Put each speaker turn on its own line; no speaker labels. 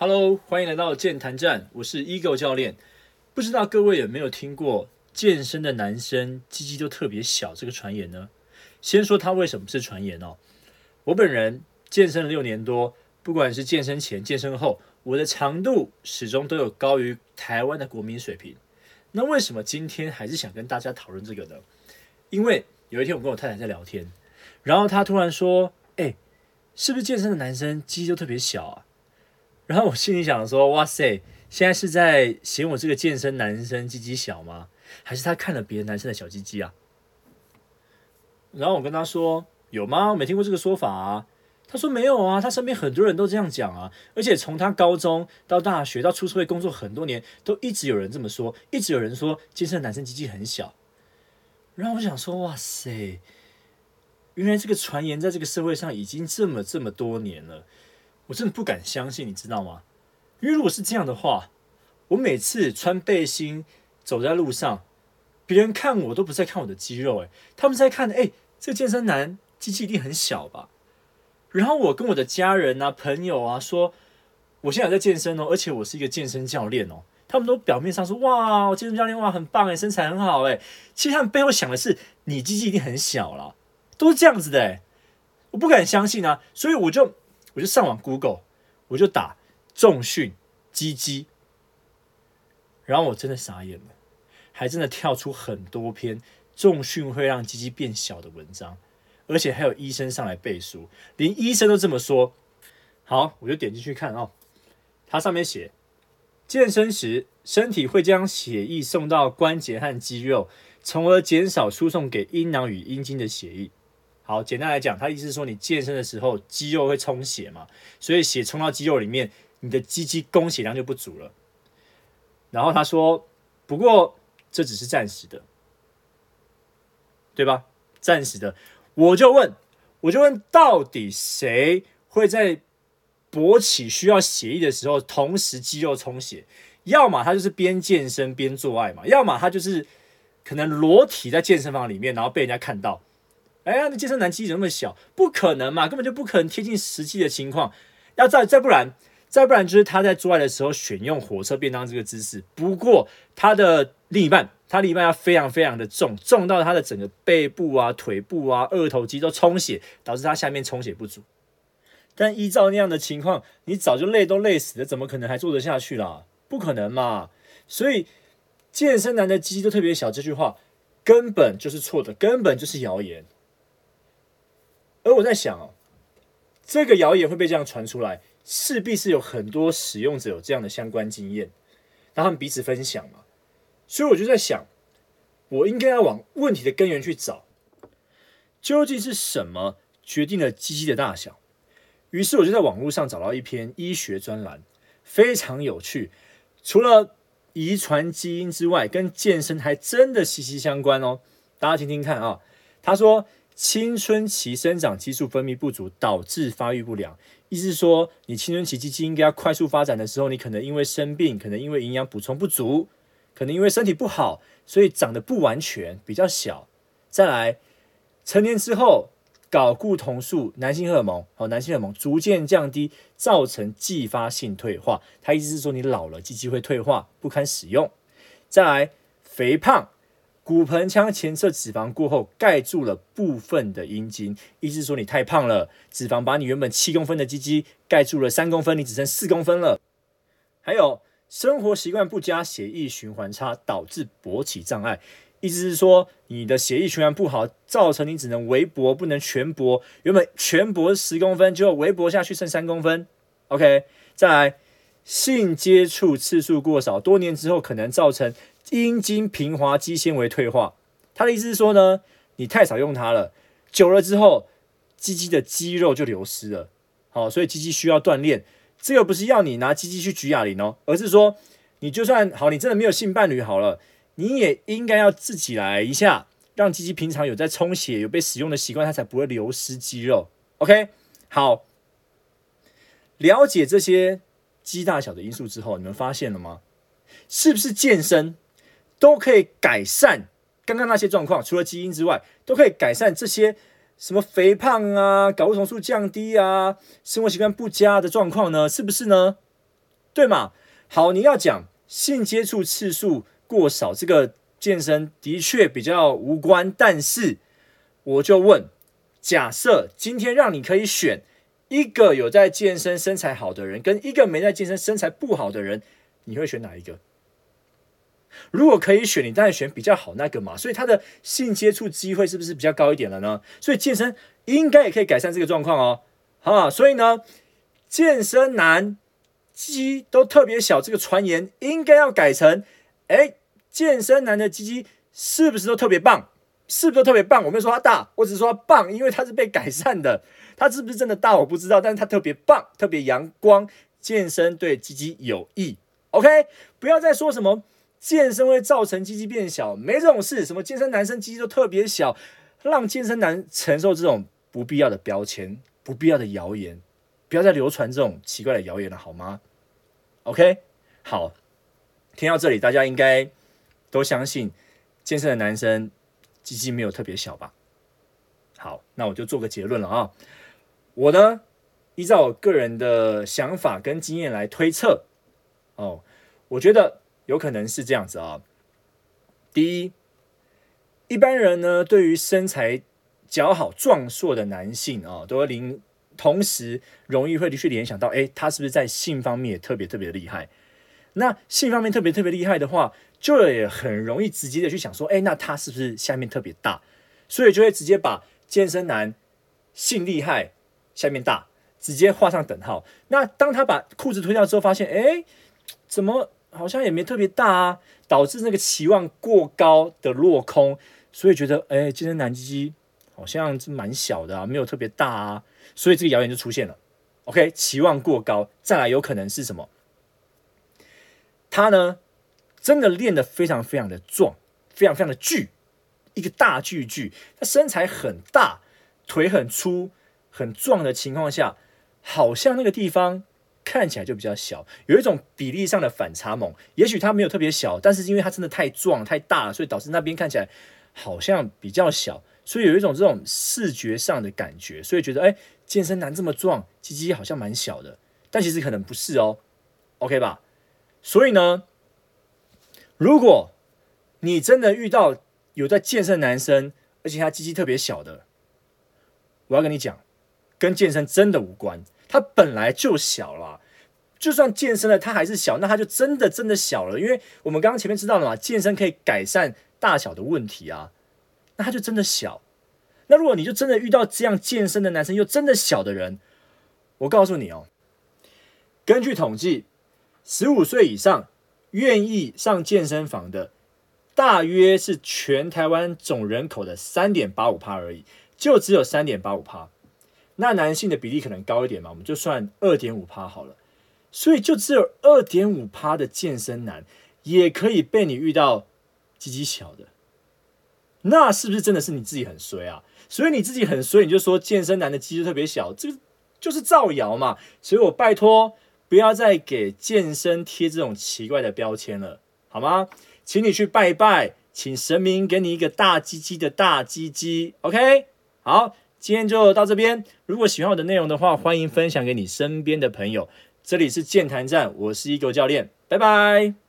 Hello，欢迎来到健谈站，我是 Ego 教练。不知道各位有没有听过健身的男生鸡鸡都特别小这个传言呢？先说它为什么是传言哦。我本人健身了六年多，不管是健身前、健身后，我的长度始终都有高于台湾的国民水平。那为什么今天还是想跟大家讨论这个呢？因为有一天我跟我太太在聊天，然后她突然说：“哎，是不是健身的男生鸡鸡都特别小啊？”然后我心里想说：“哇塞，现在是在嫌我这个健身男生鸡鸡小吗？还是他看了别的男生的小鸡鸡啊？”然后我跟他说：“有吗？我没听过这个说法啊。”他说：“没有啊，他身边很多人都这样讲啊，而且从他高中到大学到出社会工作很多年，都一直有人这么说，一直有人说健身男生鸡鸡很小。”然后我想说：“哇塞，原来这个传言在这个社会上已经这么这么多年了。”我真的不敢相信，你知道吗？因为如果是这样的话，我每次穿背心走在路上，别人看我都不在看我的肌肉，诶，他们在看，哎，这个健身男机器一定很小吧？然后我跟我的家人啊、朋友啊说，我现在在健身哦，而且我是一个健身教练哦，他们都表面上说，哇，健身教练哇，很棒诶，身材很好诶。其实他们背后想的是，你机器一定很小了，都是这样子的诶，我不敢相信啊，所以我就。我就上网 Google，我就打重训鸡鸡，然后我真的傻眼了，还真的跳出很多篇重训会让鸡鸡变小的文章，而且还有医生上来背书，连医生都这么说。好，我就点进去看哦，它上面写，健身时身体会将血液送到关节和肌肉，从而减少输送给阴囊与阴茎的血液。好，简单来讲，他意思是说，你健身的时候肌肉会充血嘛，所以血冲到肌肉里面，你的肌肌供血量就不足了。然后他说，不过这只是暂时的，对吧？暂时的。我就问，我就问，到底谁会在勃起需要血液的时候，同时肌肉充血？要么他就是边健身边做爱嘛，要么他就是可能裸体在健身房里面，然后被人家看到。哎呀，那健身男肌怎么那么小？不可能嘛，根本就不可能贴近实际的情况。要再再不然，再不然就是他在做爱的时候选用火车便当这个姿势。不过他的另一半，他另一半要非常非常的重，重到他的整个背部啊、腿部啊、二头肌都充血，导致他下面充血不足。但依照那样的情况，你早就累都累死了，怎么可能还做得下去啦？不可能嘛！所以健身男的肌都特别小，这句话根本就是错的，根本就是谣言。而我在想哦，这个谣言会被这样传出来，势必是有很多使用者有这样的相关经验，然后他们彼此分享嘛。所以我就在想，我应该要往问题的根源去找，究竟是什么决定了鸡鸡的大小？于是我就在网络上找到一篇医学专栏，非常有趣。除了遗传基因之外，跟健身还真的息息相关哦。大家听听看啊，他说。青春期生长激素分泌不足导致发育不良，意思是说，你青春期基基应该要快速发展的时候，你可能因为生病，可能因为营养补充不足，可能因为身体不好，所以长得不完全，比较小。再来，成年之后，睾固酮素、男性荷尔蒙，好，男性荷尔蒙逐渐降低，造成继发性退化。他意思是说，你老了，鸡鸡会退化，不堪使用。再来，肥胖。骨盆腔前侧脂肪过后盖住了部分的阴茎，意思是说你太胖了，脂肪把你原本七公分的鸡鸡盖住了三公分，你只剩四公分了。还有生活习惯不佳，血液循环差，导致勃起障碍，意思是说你的血液循环不好，造成你只能微勃不能全勃，原本全勃十公分，就微勃下去剩三公分。OK，再来性接触次数过少，多年之后可能造成。阴茎平滑肌纤维退化，他的意思是说呢，你太少用它了，久了之后，鸡鸡的肌肉就流失了。好，所以鸡鸡需要锻炼。这个不是要你拿鸡鸡去举哑铃哦，而是说，你就算好，你真的没有性伴侣好了，你也应该要自己来一下，让鸡鸡平常有在充血、有被使用的习惯，它才不会流失肌肉。OK，好，了解这些鸡大小的因素之后，你们发现了吗？是不是健身？都可以改善刚刚那些状况，除了基因之外，都可以改善这些什么肥胖啊、睾固酮素降低啊、生活习惯不佳的状况呢？是不是呢？对嘛？好，你要讲性接触次数过少，这个健身的确比较无关。但是我就问，假设今天让你可以选一个有在健身身材好的人，跟一个没在健身身材不好的人，你会选哪一个？如果可以选，你当然选比较好那个嘛。所以他的性接触机会是不是比较高一点了呢？所以健身应该也可以改善这个状况哦。啊，所以呢，健身男鸡都特别小，这个传言应该要改成：哎，健身男的鸡鸡是不是都特别棒？是不是都特别棒？我没有说他大，我只是说他棒，因为他是被改善的。他是不是真的大我不知道，但是他特别棒，特别阳光，健身对鸡鸡有益。OK，不要再说什么。健身会造成鸡鸡变小，没这种事。什么健身男生鸡鸡都特别小，让健身男承受这种不必要的标签、不必要的谣言，不要再流传这种奇怪的谣言了，好吗？OK，好，听到这里，大家应该都相信健身的男生鸡鸡没有特别小吧？好，那我就做个结论了啊。我呢，依照我个人的想法跟经验来推测，哦，我觉得。有可能是这样子啊。第一，一般人呢，对于身材较好、壮硕的男性啊，都会联同时容易会去联想到，哎，他是不是在性方面也特别特别厉害？那性方面特别特别厉害的话，就也很容易直接的去想说，哎，那他是不是下面特别大？所以就会直接把健身男性厉害、下面大直接画上等号。那当他把裤子脱掉之后，发现，哎，怎么？好像也没特别大啊，导致那个期望过高的落空，所以觉得哎，今天男鸡鸡好像是蛮小的啊，没有特别大啊，所以这个谣言就出现了。OK，期望过高，再来有可能是什么？他呢，真的练得非常非常的壮，非常非常的巨，一个大巨巨，他身材很大，腿很粗，很壮的情况下，好像那个地方。看起来就比较小，有一种比例上的反差萌。也许它没有特别小，但是因为它真的太壮太大了，所以导致那边看起来好像比较小，所以有一种这种视觉上的感觉，所以觉得哎，健身男这么壮，鸡鸡好像蛮小的，但其实可能不是哦，OK 吧？所以呢，如果你真的遇到有在健身男生，而且他鸡鸡特别小的，我要跟你讲，跟健身真的无关。它本来就小了，就算健身了，它还是小，那它就真的真的小了。因为我们刚刚前面知道了嘛，健身可以改善大小的问题啊，那它就真的小。那如果你就真的遇到这样健身的男生又真的小的人，我告诉你哦，根据统计，十五岁以上愿意上健身房的，大约是全台湾总人口的三点八五趴而已，就只有三点八五趴。那男性的比例可能高一点嘛，我们就算二点五趴好了，所以就只有二点五趴的健身男也可以被你遇到鸡鸡小的，那是不是真的是你自己很衰啊？所以你自己很衰，你就说健身男的鸡鸡特别小，这个就是造谣嘛。所以我拜托不要再给健身贴这种奇怪的标签了，好吗？请你去拜拜，请神明给你一个大鸡鸡的大鸡鸡，OK？好。今天就到这边。如果喜欢我的内容的话，欢迎分享给你身边的朋友。这里是健谈站，我是一狗教练，拜拜。